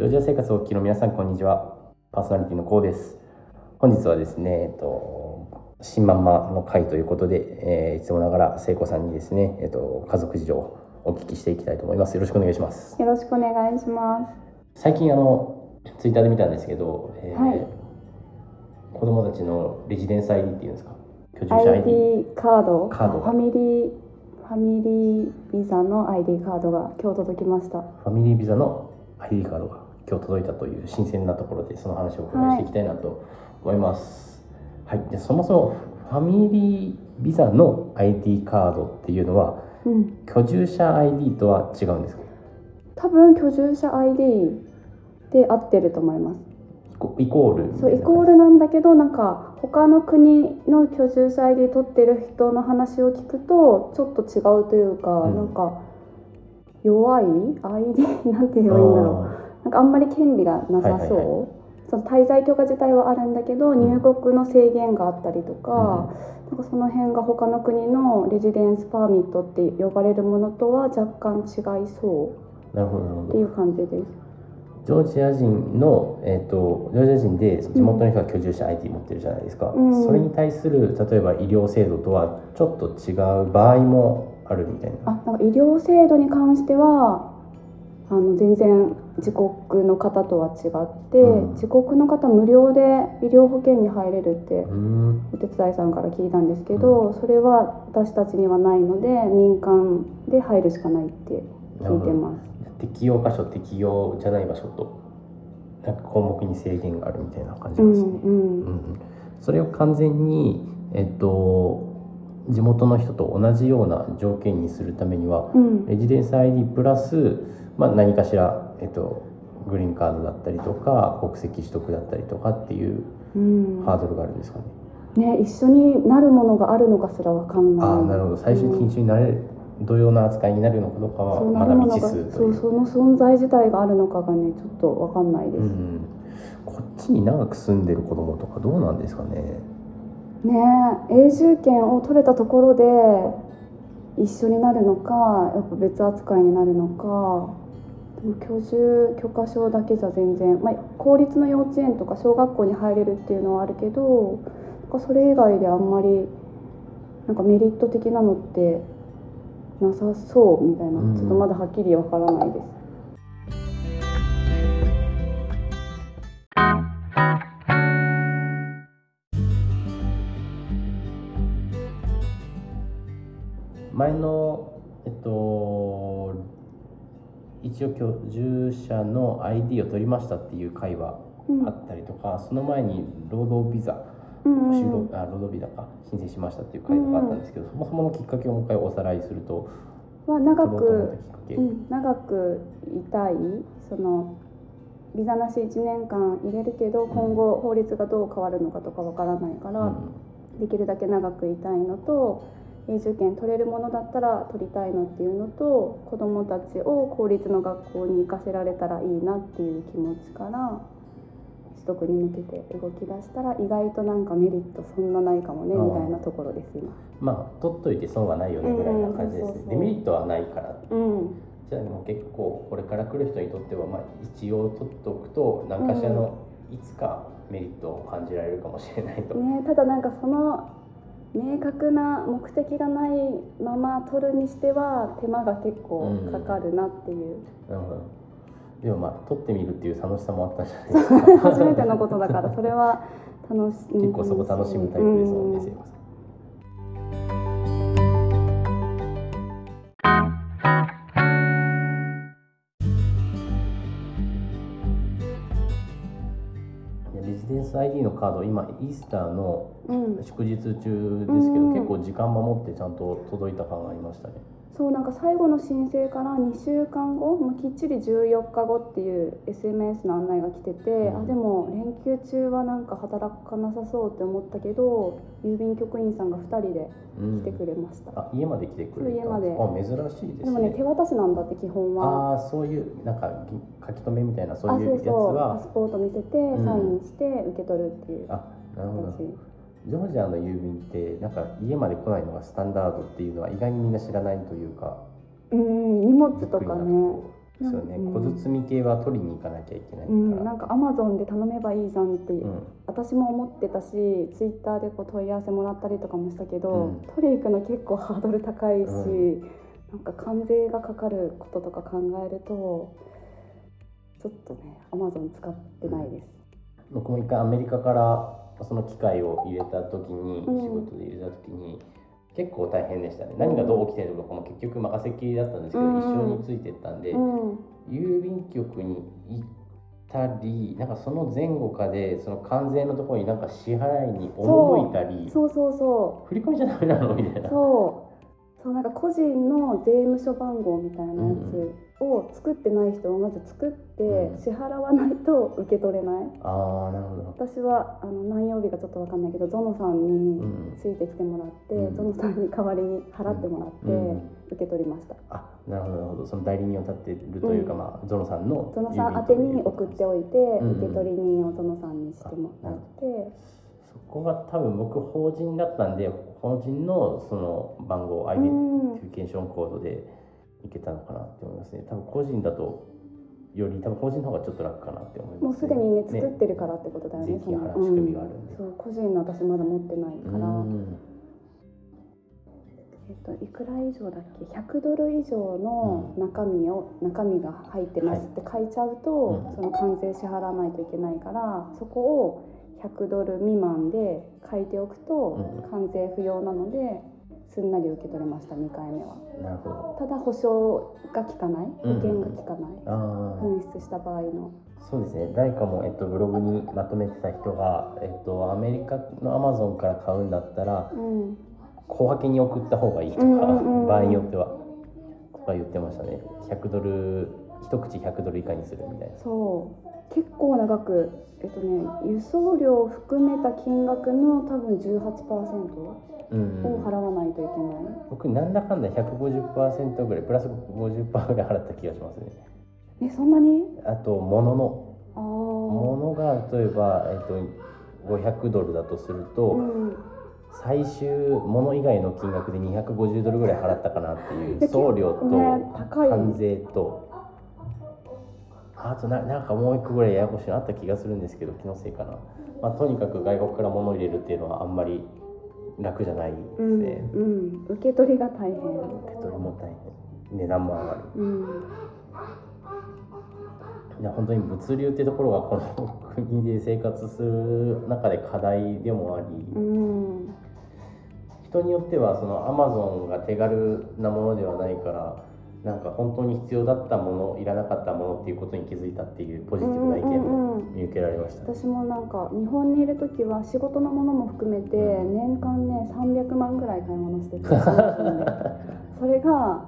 ジョージア生活をお聞きの皆さんこんにちは。パーソナリティのコウです。本日はですねえっと新マンマの会ということで、えーいつもながら聖子さんにですねえっと家族事情をお聞きしていきたいと思います。よろしくお願いします。よろしくお願いします。最近あのツイッターで見たんですけど、えーはい。子供たちのレジデンス ID っていうんですか？居住者 ID, ID カード、カードが。ファミリーファミリービザの ID カードが今日届きました。ファミリービザの ID カードが今日届いたという新鮮なところでその話をお伺いしていきたいなと思います。はい、でそもそもファミリービザの ID カードっていうのはうん、居住者 ID とは違うんですか？多分居住者 ID で合ってると思います。イコールそうイコールなんだけどなんか他の国の居住者 ID 取ってる人の話を聞くとちょっと違うというか、うんなんか弱い ID なんて言えばいいんだろう。なんかあんまり権利がなさそう、はいはいはその滞在許可自体はあるんだけど、ん。入国の制限があったりとか,、なんかその辺が他の国のレジデンスパーミットって呼ばれるものとは若干違いそなるほどなるほど。うっていう感じです。ジョージア人の、えー、とジョージア人で地元の人が居住者 ID 持ってるじゃないですか、うん。それに対する例えば医療制度とはちょっと違う場合もあるみたいな。あなんか医療制度に関してはあの全然自国の方とは違って、うん。自国の方無料で医療保険に入れるってお手伝いさんから聞いたんですけど、それは私たちにはないので民間で入るしかないって聞いてます。適用箇所適用じゃない場所となんか項目に制限があるみたいな感じうなんですね、んうんうん。それを完全にえっと地元の人と同じような条件にするためにはうん。レジデンス ID プラス、まあ、何かしら、えっと、グリーンカードだったりとか国籍取得だったりとかっていううん。ハードルがあるんですかね、ね、一緒になるものがあるのかすらわかんない。ああなるほど。最終的に一緒になれる同様な扱いになるのかどうかはまだ未知数という。そうその存在自体があるのかがねちょっとわかんないです。うん、こっちに長く住んでる子供とかどうなんですかね。ねえ永住権を取れたところで一緒になるのかやっぱ別扱いになるのか居住許可証だけじゃ全然、まあ、公立の幼稚園とか小学校に入れるっていうのはあるけどなんかそれ以外であんまりなんかメリット的なのってなさそうみたいな、うんちょっとまだはっきりわからないです。前のえっと一応居住者の ID を取りましたっていう会話うん。あったりとか、その前に労働ビザうんあ労働ビザか申請しましたっていう会とかあったんですけど、そもそものきっかけをもう一回おさらいするとは長くうん、長くいたいそのビザなし1年間入れるけど今後法律がどう変わるのかとかわからないから、うん。できるだけ長くいたいのと永住権取れるものだったら取りたいのっていうのと子どもたちを公立の学校に行かせられたらいいなっていう気持ちから取得に向けて動き出したら意外となんかメリットそんなないかもねみたいなところです今。まあ取っといて損はないよねぐらいな感じです、デメリットはないから。うん。じゃあでも結構これから来る人にとってはまあ一応取っておくと何かしらのいつかメリットを感じられるかもしれないと、ね、ただなんかその明確な目的がないまま取るにしては手間が結構かかるなっていう、なるほどでもまあ取ってみるっていう楽しさもあったじゃないですか。初めてのことだからそれは楽し 結構そこ楽しむタイプですもんね、聖子さん ID のカード今イースターの祝日中ですけど、うん。結構時間守ってちゃんと届いた感がありましたねそうなんか最後の申請から2週間後もうきっちり14日後っていう SMS の案内が来てて、ん。あでも連休中はなんか働かなさそうって思ったけど郵便局員さんが2人でうん。来てくれました、あ家まで来てくれた家まで。あ珍しいですね。でもね手渡しなんだって基本は。ああそういうなんかぎ書き留めみたいなそうあいうやつそうそう。パはスポート見せてん。サインして受け取るっていうあなるほど。形、ジョージアの郵便ってなんか家まで来ないのがスタンダードっていうのは意外にみんな知らないというか。うん荷物とかね。ですよね、うん。小包系は取りに行かなきゃいけないから、うん、なんかアマゾンで頼めばいいじゃんって、うん。私も思ってたしツイッターでこう問い合わせもらったりとかもしたけど、うん。取り行くの結構ハードル高いし、うなんか関税がかかることとか考えるとちょっとねアマゾン使ってないです。僕も一回アメリカからその機械を入れた時に、うん。仕事で入れた時に結構大変でしたね。何がどう起きてるのかも結局任せっきりだったんですけど、うん。一緒についてったんで、うん。郵便局に行ったりなんかその前後かでその関税のところになんか支払いに赴いたりそう。そうそ振り込みじゃダメなの？みたいうな。そう。そうなんか個人の税務署番号みたいなやつを作ってない人はまず作ってうん。支払わないと受け取れない。ああなるほど。私はあの何曜日かちょっとわかんないけどゾノさんにうん。ついてきてもらって、うん。ゾノさんに代わりに払ってもらってうん。受け取りました、あなるほどなるほど。その代理人を立ってるというか、うん。まあゾノさんのゾノさん宛てに送っておいて、ん。受け取り人をゾノさんにしてもらって、そこが多分僕法人だったんで法人のその番号 identification code でいけたのかなって思いますね。多分個人だとより多分法人の方がちょっと楽かなって思います、もうすでにね作ってるからってことだよね税金払う仕組みがあるんで。うん。そう個人の私まだ持ってないから、うん。えっと、いくら以上だっけ？100ドル以上の中身を、中身が入ってますって書いちゃうと、うん。その関税支払わないといけないからそこを100ドル未満で書いておくと、うん。関税不要なのですんなり受け取れました2回目は。なるほど。ただ保証が効かない保険が効かない、ああ、紛失した場合の。そうですね。誰かも、えっと、ブログにまとめてた人が、えっと、アメリカのアマゾンから買うんだったらうん。小分けに送った方がいいとか、うんうんうん。場合によってはとか言ってましたね。100ドル一口100ドル以下にするみたいな。そう結構長くえっとね輸送料を含めた金額の多分18%うんを払わないといけない、僕なんだかんだ150%ぐらいプラス50%ぐらい払った気がしますね。えそんなに？あと物の。ああ物が例えば、えっと、500ドルだとすると、うん。最終物以外の金額で250ドルぐらい払ったかなっていうで送料と関税とあとななんかもう一個ぐらいややこしいのあった気がするんですけど気のせいかな、まあ、とにかく外国から物を入れるっていうのはあんまり楽じゃないですうん、ね、うん、受け取りが大変。手取りも大変。値段も上がる。うん。いや本当に物流ってところがこの国で生活する中で課題でもあり、うん。人によってはそのアマゾンが手軽なものではないからなんか本当に必要だったものいらなかったものっていうことに気づいたっていうポジティブな意見もうんうん見受けられました、私もなんか日本にいる時は仕事のものも含めてうん年間ね300万ぐらい買い物してて それが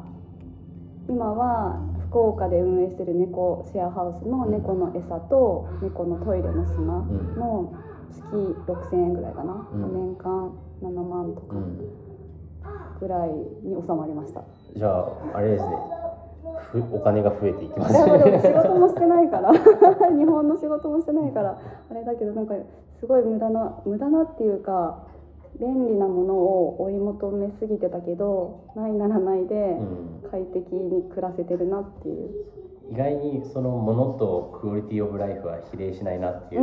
今は福岡で運営してる猫シェアハウスの猫の餌と猫のトイレの砂の月6000円ぐらいかな、うん。年間7万とか。うん、ぐらいに収まりました。じゃああれですね。ふお金が増えていきまいすやでも 仕ね事もしてないから。日本の仕事もしてないから。あれだけどなんかすごい無駄な無駄なっていうか便利なものを追い求めすぎてたけどないならないでうん、快適に暮らせてるなっていう。意外にそのものとクオリティオブライフは比例しないなっていう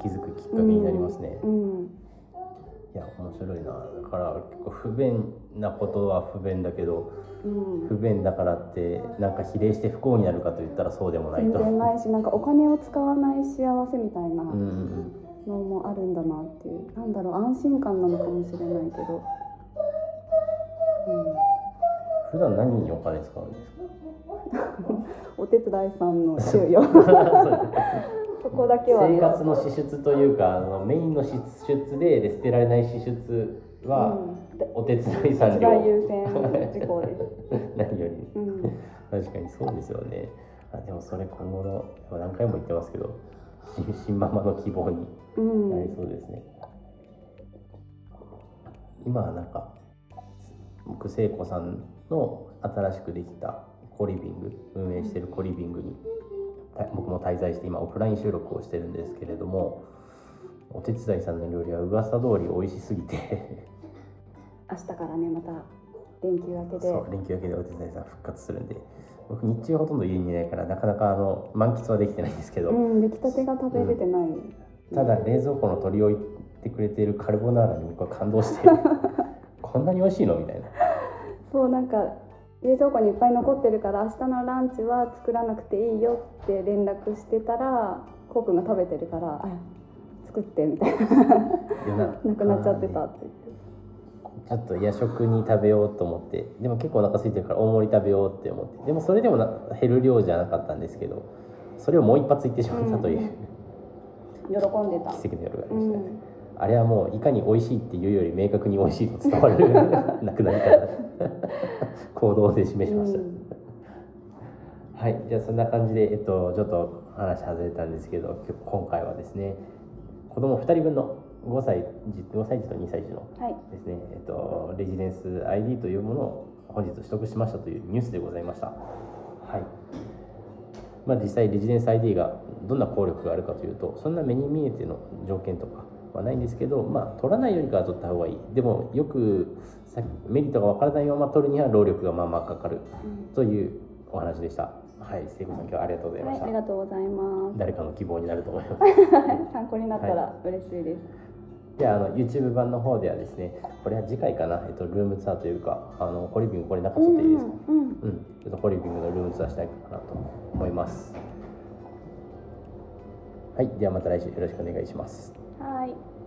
気づくきっかけになりますね、うん、いや面白いな。だから結構不便なことは不便だけどうん。不便だからってなんか比例して不幸になるかといったらそうでもない全と。然ないしなんかお金を使わない幸せみたいなうんうんのもあるんだなっていう。なんだろう安心感なのかもしれないけど、普段何にお金使うんですか？うん、お手伝いさんの給与 そこだけはね。生活の支出というかあのメインの支出でで捨てられない支出は、お手伝いさん一料番優先事項です。何より。うん、確かにそうですよね。あでもそれ今後のまあ何回も言ってますけど新 新ママの希望にうん、なりそうですね、今はなんか僕聖子さんの新しくできたコリビング運営してるコリビングにた僕も滞在して今オフライン収録をしてるんですけれどもお手伝いさんの料理は噂通り美味しすぎて。明日からねまた連休明けで。そう連休明けでお手伝いさん復活するんで。僕日中ほとんど家にいないからなかなかあの満喫はできてないんですけど、うん出来たてが食べれてない、ただ冷蔵庫の取り置いてくれているカルボナーラに僕は感動して こんなに美味しいの？みたいな。そうなんか冷蔵庫にいっぱい残ってるから明日のランチは作らなくていいよって連絡してたらこうくんが食べてるからあ作ってみたいな。夜ななくなっちゃってたって。言ってちょっと夜食に食べようと思って。でも結構お腹空いてるから大盛り食べようって思って。でもそれでもな減る量じゃなかったんですけどそれをもう一発いってしまったという、喜んでた。奇跡の夜がありましたね、うんあれはもういかに美味しいっていうより明確に美味しいと伝わる なくなり方行動で示しました、うんはいじゃあそんな感じで、えっと、ちょっと話外れたんですけど今回はですね子供2人分の5歳児5歳児と2歳児のはいですね、えっと、レジデンス ID というものを本日取得しましたというニュースでございました。はい。まあ実際レジデンス ID がどんな効力があるかというと、そんな目に見えての条件とかはないんですけど、まあ取らないよりかは取った方がいい。でもよくさメリットがわからないまま取るには労力がまあまあかかるというお話でした。はい、聖子さん今日はありがとうございまはい、した。ありがとうございま誰かの希望になると思います。す。参考になったら嬉しいです。であの YouTube 版の方ではですねこれは次回かな、えっと、ルームツアーというかあのコリビングこれ中ちょっといいですか、うんうんうん、ちょっとコリビングのルームツアーしたいかなと思いますはいではまた来週よろしくお願いしますはい。